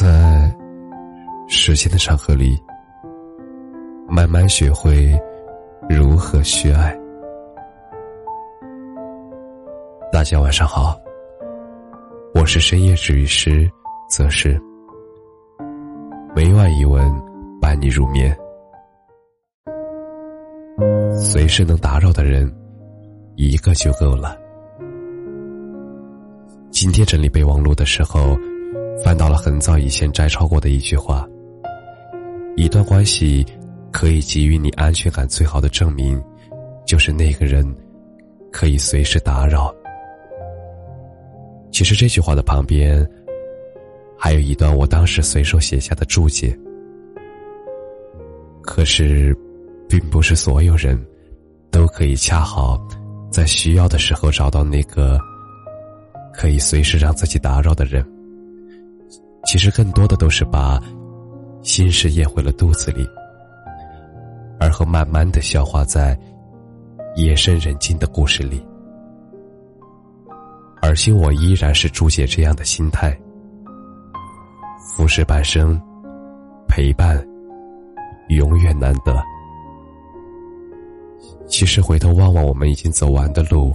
在时间的长河里，慢慢学会如何去爱。大家晚上好，我是深夜治愈师则是每晚一文伴你入眠，随时能打扰的人一个就够了。今天整理备忘录的时候，翻到了很早以前摘抄过的一句话：一段关系可以给予你安全感最好的证明，就是那个人可以随时打扰。其实这句话的旁边，还有一段我当时随手写下的注解。可是，并不是所有人都可以恰好在需要的时候找到那个可以随时让自己打扰的人。其实，更多的都是把心事咽回了肚子里，而后慢慢的消化在夜深人静的故事里。而今我依然是朱姐这样的心态，浮世半生，陪伴永远难得。其实回头望望我们已经走完的路，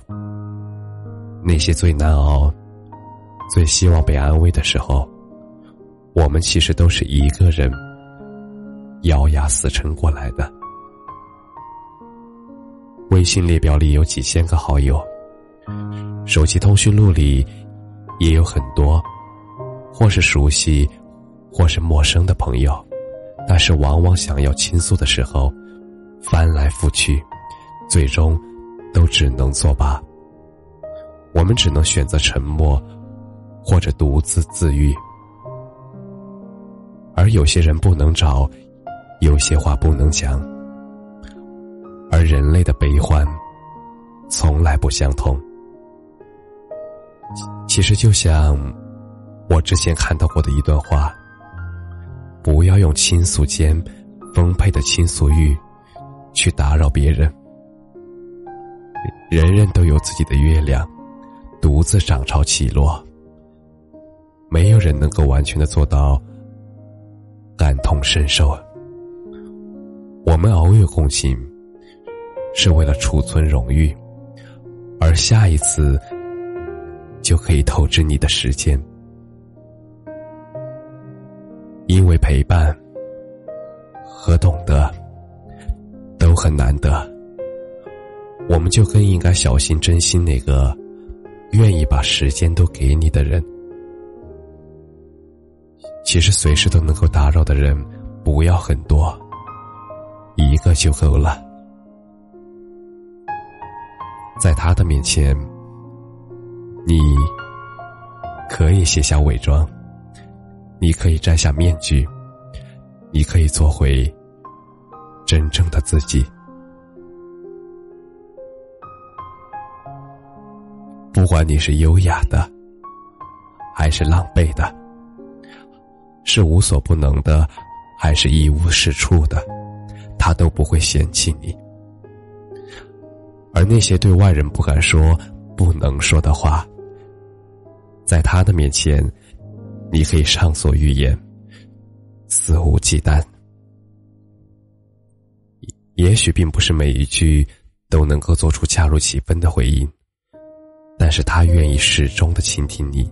那些最难熬、最希望被安慰的时候，我们其实都是一个人咬牙死撑过来的。微信列表里有几千个好友。手机通讯录里也有很多，或是熟悉，或是陌生的朋友，但是往往想要倾诉的时候，翻来覆去，最终都只能作罢。我们只能选择沉默，或者独自自愈。而有些人不能找，有些话不能讲，而人类的悲欢从来不相同。其实就像我之前看到过的一段话：不要用倾诉间丰沛的倾诉欲去打扰别人。人人都有自己的月亮，独自涨潮起落。没有人能够完全的做到感同身受。我们偶有共情，是为了储存荣誉，而下一次。就可以透支你的时间，因为陪伴和懂得都很难得，我们就更应该小心珍惜那个愿意把时间都给你的人。其实随时都能够打扰的人，不要很多，一个就够了，在他的面前。你可以卸下伪装，你可以摘下面具，你可以做回真正的自己。不管你是优雅的，还是狼狈的，是无所不能的，还是一无是处的，他都不会嫌弃你。而那些对外人不敢说、不能说的话，在他的面前，你可以畅所欲言，肆无忌惮。也许并不是每一句都能够做出恰如其分的回应，但是他愿意始终的倾听你，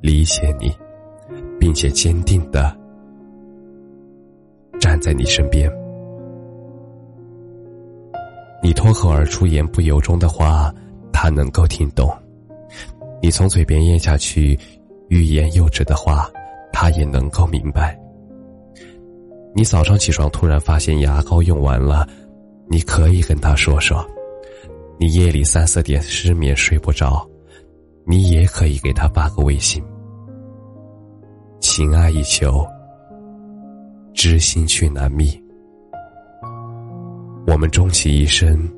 理解你，并且坚定的站在你身边。你脱口而出言不由衷的话，他能够听懂。你从嘴边咽下去欲言又止的话，他也能够明白。你早上起床突然发现牙膏用完了，你可以跟他说说。你夜里三四点失眠睡不着，你也可以给他发个微信。情爱一求，知心却难觅。我们终其一生，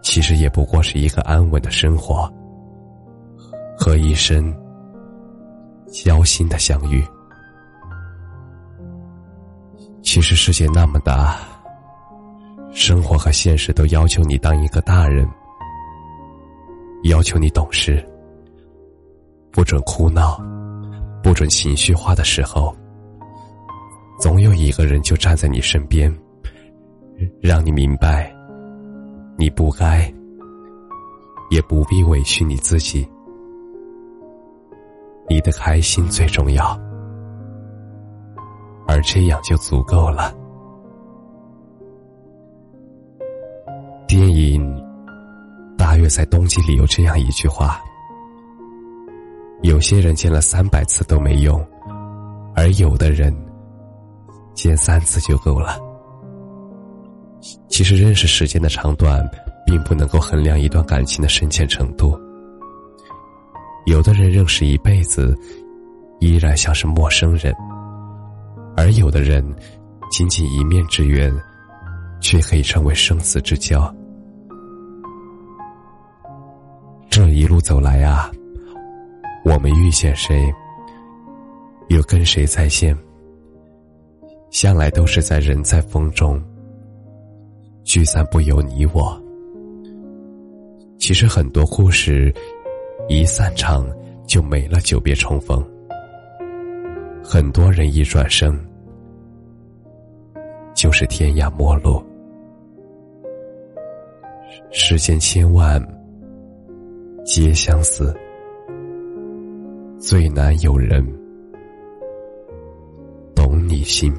其实也不过是一个安稳的生活。和一生交心的相遇。其实世界那么大，生活和现实都要求你当一个大人，要求你懂事，不准哭闹，不准情绪化的时候，总有一个人就站在你身边，让你明白，你不该，也不必委屈你自己。你的开心最重要，而这样就足够了。电影《大约在冬季》里有这样一句话。有些人见了三百次都没用，而有的人见三次就够了。其实认识时间的长短，并不能够衡量一段感情的深浅程度。有的人认识一辈子，依然像是陌生人；而有的人，仅仅一面之缘，却可以成为生死之交。这一路走来啊。我们遇见谁，又跟谁再见，向来都是在人在风中，聚散不由你我。其实很多故事，一散场就没了，久别重逢。很多人一转身，就是天涯陌路。世间千万，皆相似。最难有人懂你心。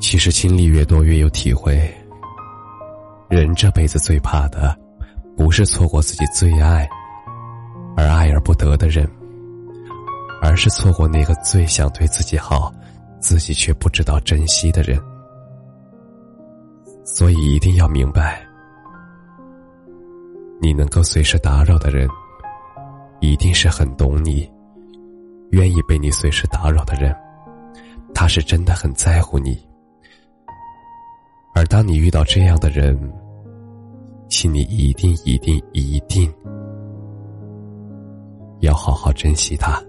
其实经历越多，越有体会。人这辈子最怕的，不是错过自己最爱而爱而不得的人，而是错过那个最想对自己好，自己却不知道珍惜的人。所以一定要明白，你能够随时打扰的人。一定是很懂你，愿意被你随时打扰的人，他是真的很在乎你。而当你遇到这样的人，请你一定一定一定要好好珍惜他。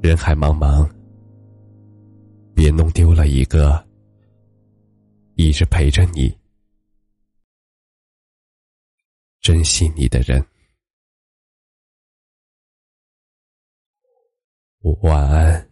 人海茫茫，别弄丢了一个一直陪着你。珍惜你的人，晚安。